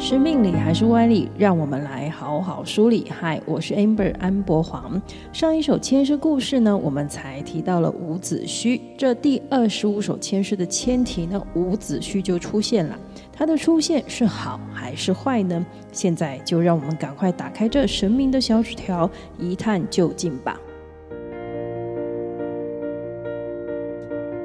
是命理还是歪理？让我们来好好梳理。嗨，我是 Amber 安博黄。上一首签诗故事呢，我们才提到了伍子胥。这第二十五首签诗的签题呢，伍子胥就出现了。它的出现是好还是坏呢？现在就让我们赶快打开这神明的小纸条，一探究竟吧。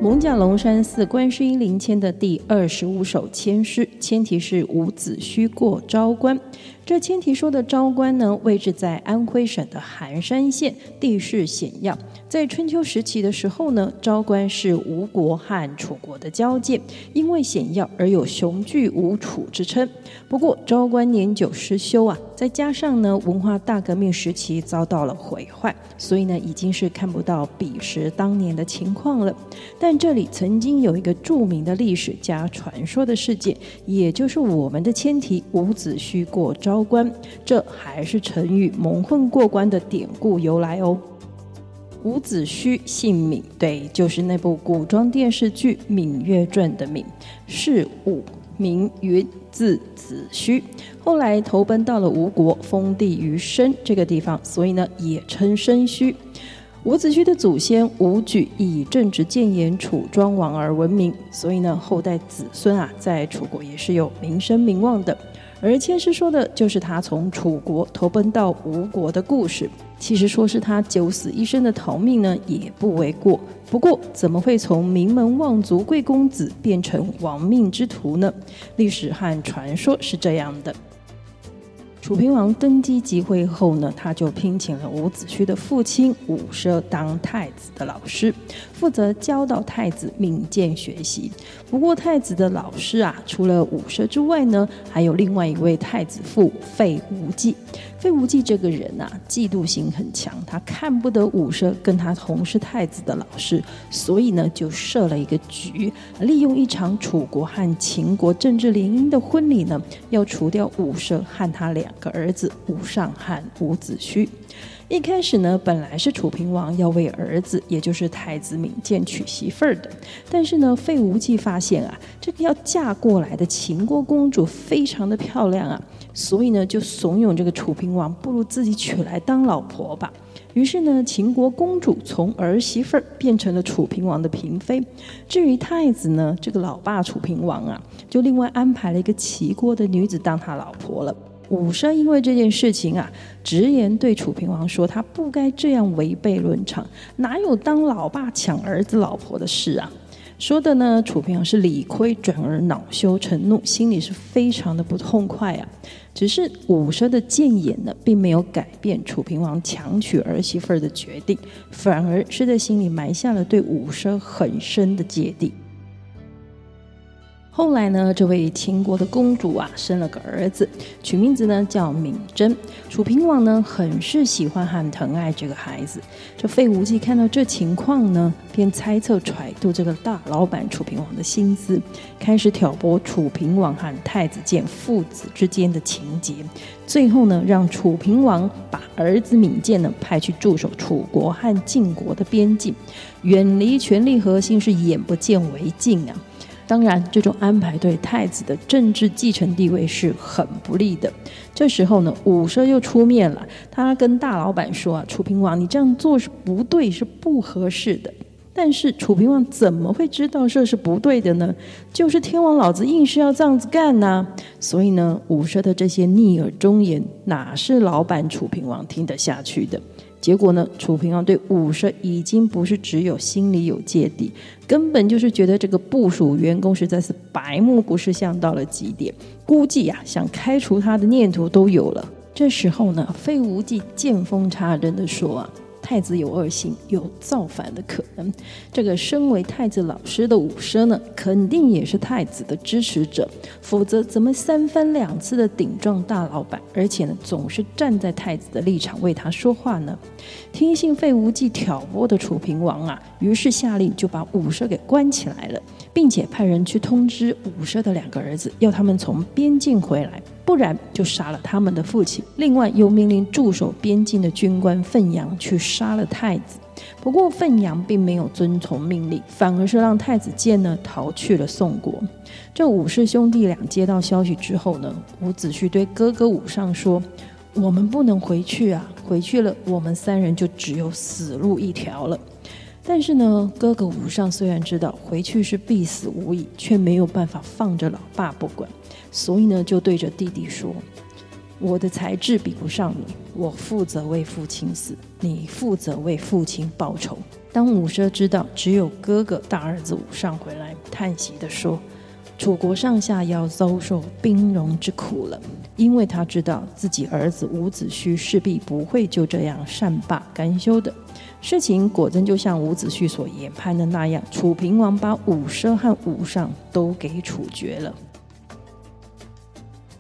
艋舺龙山寺观世音灵签的第二十五首签诗，签题是伍子胥过昭关。这千题说的昭关呢，位置在安徽省的含山县，地势险要。在春秋时期的时候呢，昭关是吴国和楚国的交界，因为险要而有雄踞吴楚之称。不过昭关年久失修啊，再加上呢文化大革命时期遭到了毁坏，所以呢已经是看不到彼时当年的情况了。但这里曾经有一个著名的历史加传说的事件，也就是我们的千题伍子胥过昭。高官，这还是成语“蒙混过关”的典故由来哦。伍子胥姓闵，对，就是那部古装电视剧《芈月传》的芈，是伍名云，字子胥。后来投奔到了吴国，封地于申这个地方，所以呢也称申胥。伍子胥的祖先伍举以正直谏言楚庄王而闻名，所以呢后代子孙啊在楚国也是有名声名望的。而千师说的就是他从楚国投奔到吴国的故事。其实说是他九死一生的逃命呢，也不为过。不过，怎么会从名门望族贵公子变成亡命之徒呢？历史和传说是这样的。楚平王登基即位后呢，他就聘请了伍子胥的父亲伍奢当太子的老师，负责教导太子敏剑学习。不过太子的老师啊，除了伍奢之外呢，还有另外一位太子父费无忌。费无忌这个人啊，嫉妒心很强，他看不得武奢跟他同是太子的老师，所以呢，就设了一个局，利用一场楚国和秦国政治联姻的婚礼呢，要除掉武奢和他两个儿子伍尚和伍子胥。一开始呢，本来是楚平王要为儿子，也就是太子闵剑娶媳妇儿的。但是呢，费无忌发现啊，这个要嫁过来的秦国公主非常的漂亮啊，所以呢，就怂恿这个楚平王，不如自己娶来当老婆吧。于是呢，秦国公主从儿媳妇儿变成了楚平王的嫔妃。至于太子呢，这个老爸楚平王啊，就另外安排了一个齐国的女子当他老婆了。伍奢因为这件事情啊，直言对楚平王说：“他不该这样违背伦常，哪有当老爸抢儿子老婆的事啊？”说的呢，楚平王是理亏转而恼羞成怒，心里是非常的不痛快啊。只是伍奢的谏言呢，并没有改变楚平王强娶儿媳妇儿的决定，反而是在心里埋下了对伍奢很深的芥蒂。后来呢，这位秦国的公主啊，生了个儿子，取名字呢叫闵征。楚平王呢，很是喜欢和疼爱这个孩子。这费无忌看到这情况呢，便猜测揣度这个大老板楚平王的心思，开始挑拨楚平王和太子建父子之间的情结。最后呢，让楚平王把儿子闵建呢派去驻守楚国和晋国的边境，远离权力核心，是眼不见为净啊。当然，这种安排对太子的政治继承地位是很不利的。这时候呢，武奢又出面了，他跟大老板说：“啊，楚平王，你这样做是不对，是不合适的。”但是楚平王怎么会知道这是不对的呢？就是天王老子硬是要这样子干呐、所以呢，武奢的这些逆耳忠言，哪是老板楚平王听得下去的？结果呢，楚平王对武奢已经不是只有心里有芥蒂，根本就是觉得这个部署员工实在是白目不识相到了极点，估计呀、啊、想开除他的念头都有了。这时候呢，费无忌见缝插针的说啊。太子有二心，有造反的可能。这个身为太子老师的伍奢呢，肯定也是太子的支持者，否则怎么三番两次的顶撞大老板，而且呢，总是站在太子的立场为他说话呢？听信费无忌挑拨的楚平王啊，于是下令就把伍奢给关起来了，并且派人去通知伍奢的两个儿子，要他们从边境回来。不然就杀了他们的父亲。另外又命令驻守边境的军官奋扬去杀了太子。不过奋阳并没有遵从命令，反而是让太子建呢逃去了宋国。这武氏兄弟俩接到消息之后呢，伍子胥对哥哥伍尚说：“我们不能回去啊，回去了我们三人就只有死路一条了。”但是呢，哥哥伍尚虽然知道回去是必死无疑，却没有办法放着老爸不管，所以呢，就对着弟弟说：“我的才智比不上你，我负责为父亲死，你负责为父亲报仇。”当伍奢知道只有哥哥大儿子伍尚回来，叹息地说：“楚国上下要遭受兵戎之苦了，因为他知道自己儿子伍子胥势必不会就这样善罢甘休的。”事情果真就像伍子胥所研判的那样，楚平王把伍奢和伍尚都给处决了。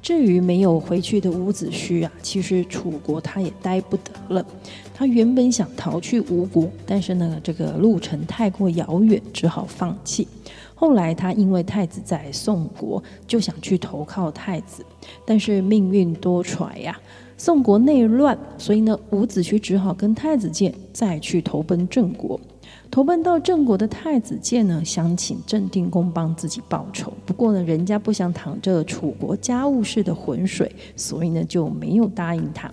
至于没有回去的伍子胥啊，其实楚国他也待不得了。他原本想逃去吴国，但是呢，这个路程太过遥远，只好放弃。后来他因为太子在宋国，就想去投靠太子，但是命运多舛呀。宋国内乱，所以呢，伍子胥只好跟太子建再去投奔郑国。投奔到郑国的太子建呢，想请郑定公帮自己报仇，不过呢，人家不想淌这楚国家务事的浑水，所以呢，就没有答应他。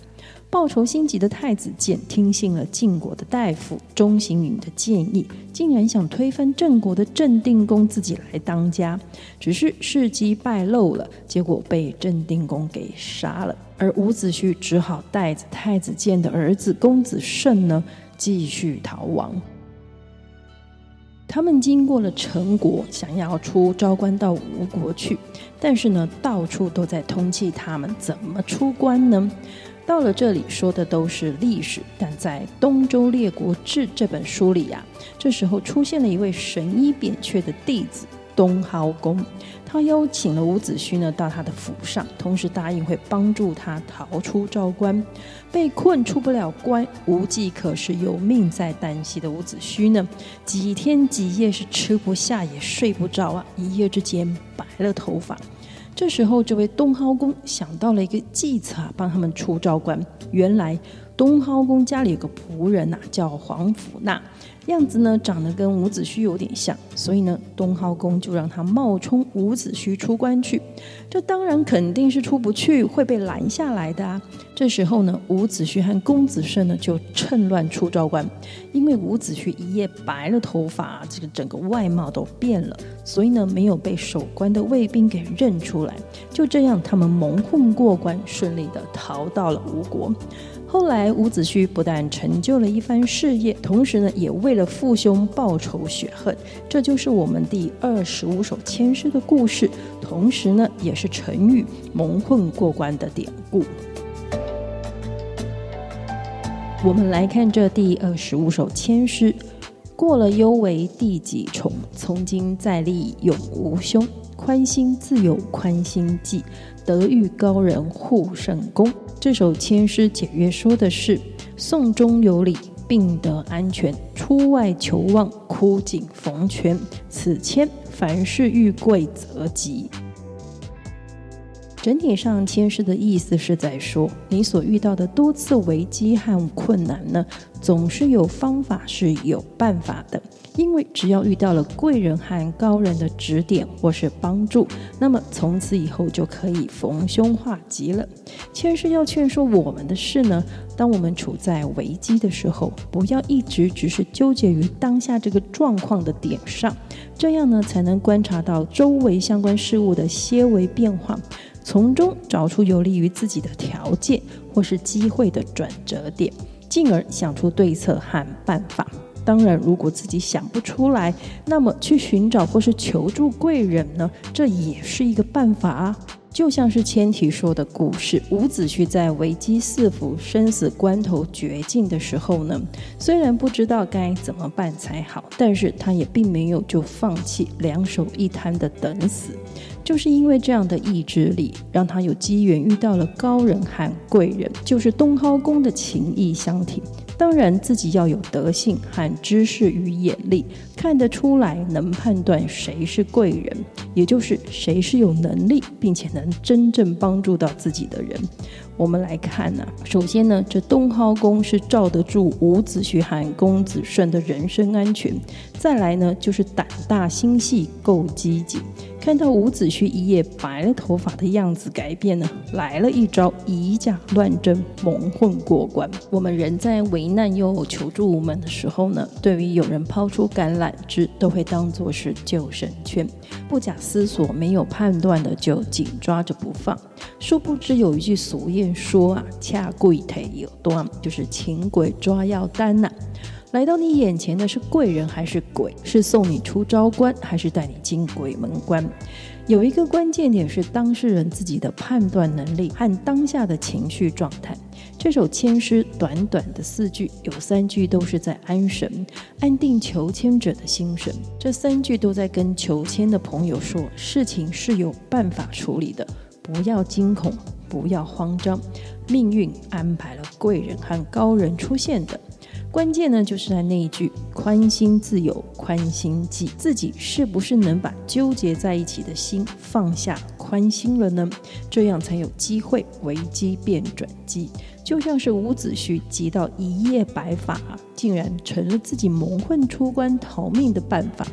报仇心急的太子建听信了晋国的大夫钟行云的建议，竟然想推翻郑国的郑定公自己来当家，只是事机败露了，结果被郑定公给杀了。而伍子胥只好带着太子建的儿子公子胜呢，继续逃亡。他们经过了陈国，想要出昭关到吴国去，但是呢，到处都在通缉他们，怎么出关呢？到了这里说的都是历史，但在《东周列国志》这本书里呀、这时候出现了一位神医扁鹊的弟子东蒿公，他邀请了伍子胥呢到他的府上，同时答应会帮助他逃出昭关。被困出不了关，无计可施，有命在旦夕的伍子胥呢，几天几夜是吃不下也睡不着啊，一夜之间白了头发。这时候，这位东蒿公想到了一个计策，帮他们出招关。原来，东蒿公家里有个仆人呐、叫黄甫纳。样子呢，长得跟伍子胥有点像，所以呢，东蒿公就让他冒充伍子胥出关去。这当然肯定是出不去，会被拦下来的啊。这时候呢，伍子胥和公子胜呢就趁乱出昭关。因为伍子胥一夜白了头发，这个整个外貌都变了，所以呢，没有被守关的卫兵给认出来。就这样，他们蒙混过关，顺利的逃到了吴国。后来，伍子胥不但成就了一番事业，同时呢，也为了父兄报仇雪恨。这就是我们第二十五首签诗的故事，同时呢，也是成语“蒙混过关”的典故。我们来看这第二十五首签诗：过了幽为第几重？从今再立永无兄。宽心自有宽心计，得遇高人护圣公。这首千诗简约说的是：送中有礼，病得安全，出外求望，枯井逢泉。此签凡事遇贵则吉。整体上，签诗的意思是在说，你所遇到的多次危机和困难呢，总是有方法，是有办法的。因为只要遇到了贵人和高人的指点或是帮助，那么从此以后就可以逢凶化吉了。签诗要劝说我们的事呢，当我们处在危机的时候，不要一直只是纠结于当下这个状况的点上，这样呢才能观察到周围相关事物的些微变化。从中找出有利于自己的条件或是机会的转折点，进而想出对策和办法。当然，如果自己想不出来，那么去寻找或是求助贵人呢，这也是一个办法啊。就像是签题说的故事，伍子胥在危机四伏、生死关头绝境的时候呢，虽然不知道该怎么办才好，但是他也并没有就放弃，两手一摊的等死。就是因为这样的意志力，让他有机缘遇到了高人和贵人，就是东蒿公的情谊相挺。当然自己要有德性和知识与眼力，看得出来能判断谁是贵人，也就是谁是有能力并且能真正帮助到自己的人。我们来看呢、首先呢，这东薅宫是罩得住伍子胥和公子顺的人身安全；再来呢，就是胆大心细够机警。看到伍子胥一夜白了头发的样子改变呢，来了一招以假乱真，蒙混过关。我们人在危难又求助无门的时候呢，对于有人抛出橄榄枝，都会当作是救生圈，不假思索、没有判断的就紧抓着不放。殊不知有一句俗谚说啊，掐贵腿有断，就是请鬼抓药单呐、来到你眼前的是贵人还是鬼？是送你出招关，还是带你进鬼门关？有一个关键点是当事人自己的判断能力和当下的情绪状态。这首签诗短短的四句，有三句都是在安神，安定求签者的心神。这三句都在跟求签的朋友说，事情是有办法处理的，不要惊恐，不要慌张，命运安排了贵人和高人出现的。关键呢，就是在那一句“宽心自有宽心计”，自己是不是能把纠结在一起的心放下、宽心了呢？这样才有机会危机变转机。就像是伍子胥急到一夜白发，竟然成了自己蒙混出关逃命的办法。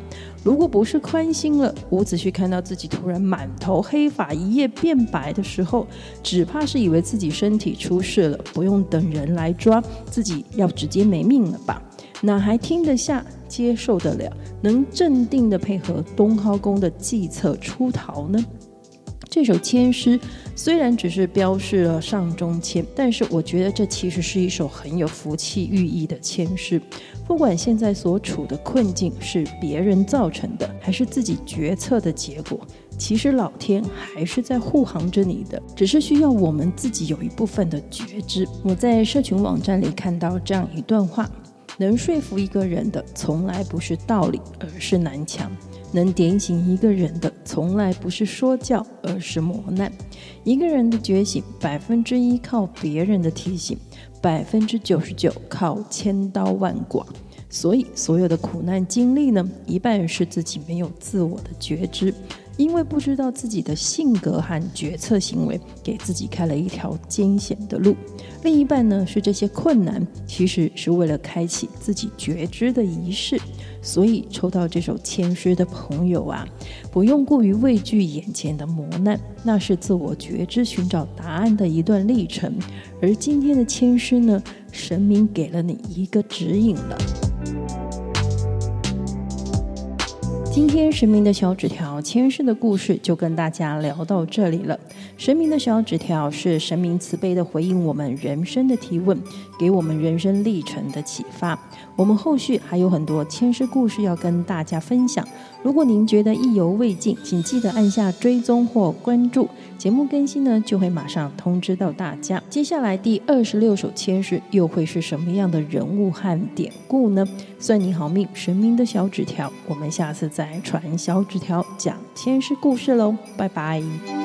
如果不是宽心了，伍子胥看到自己突然满头黑发，一夜变白的时候，只怕是以为自己身体出事了，不用等人来抓，自己要直接没命了吧？哪还听得下、接受得了，能镇定地配合东薅宫的计策出逃呢？这首签诗虽然只是标示了上中签，但是我觉得这其实是一首很有福气寓意的签诗。不管现在所处的困境是别人造成的，还是自己决策的结果，其实老天还是在护航着你的，只是需要我们自己有一部分的觉知。我在社群网站里看到这样一段话：能说服一个人的，从来不是道理，而是南墙。能点醒一个人的，从来不是说教，而是磨难。一个人的觉醒，百分之一靠别人的提醒，百分之九十九靠千刀万剐。所以，所有的苦难经历呢，一半是自己没有自我的觉知。因为不知道自己的性格和决策行为，给自己开了一条艰险的路。另一半呢，是这些困难其实是为了开启自己觉知的仪式。所以抽到这首签诗的朋友啊，不用过于畏惧眼前的磨难，那是自我觉知寻找答案的一段历程。而今天的签诗呢，神明给了你一个指引了。今天神明的小纸条签诗的故事就跟大家聊到这里了。神明的小纸条是神明慈悲的回应我们人生的提问，给我们人生历程的启发。我们后续还有很多签诗故事要跟大家分享。如果您觉得意犹未尽，请记得按下追踪或关注，节目更新呢就会马上通知到大家。接下来第二十六首签诗又会是什么样的人物和典故呢？算你好命，神明的小纸条，我们下次再传小纸条讲签诗故事喽，拜拜。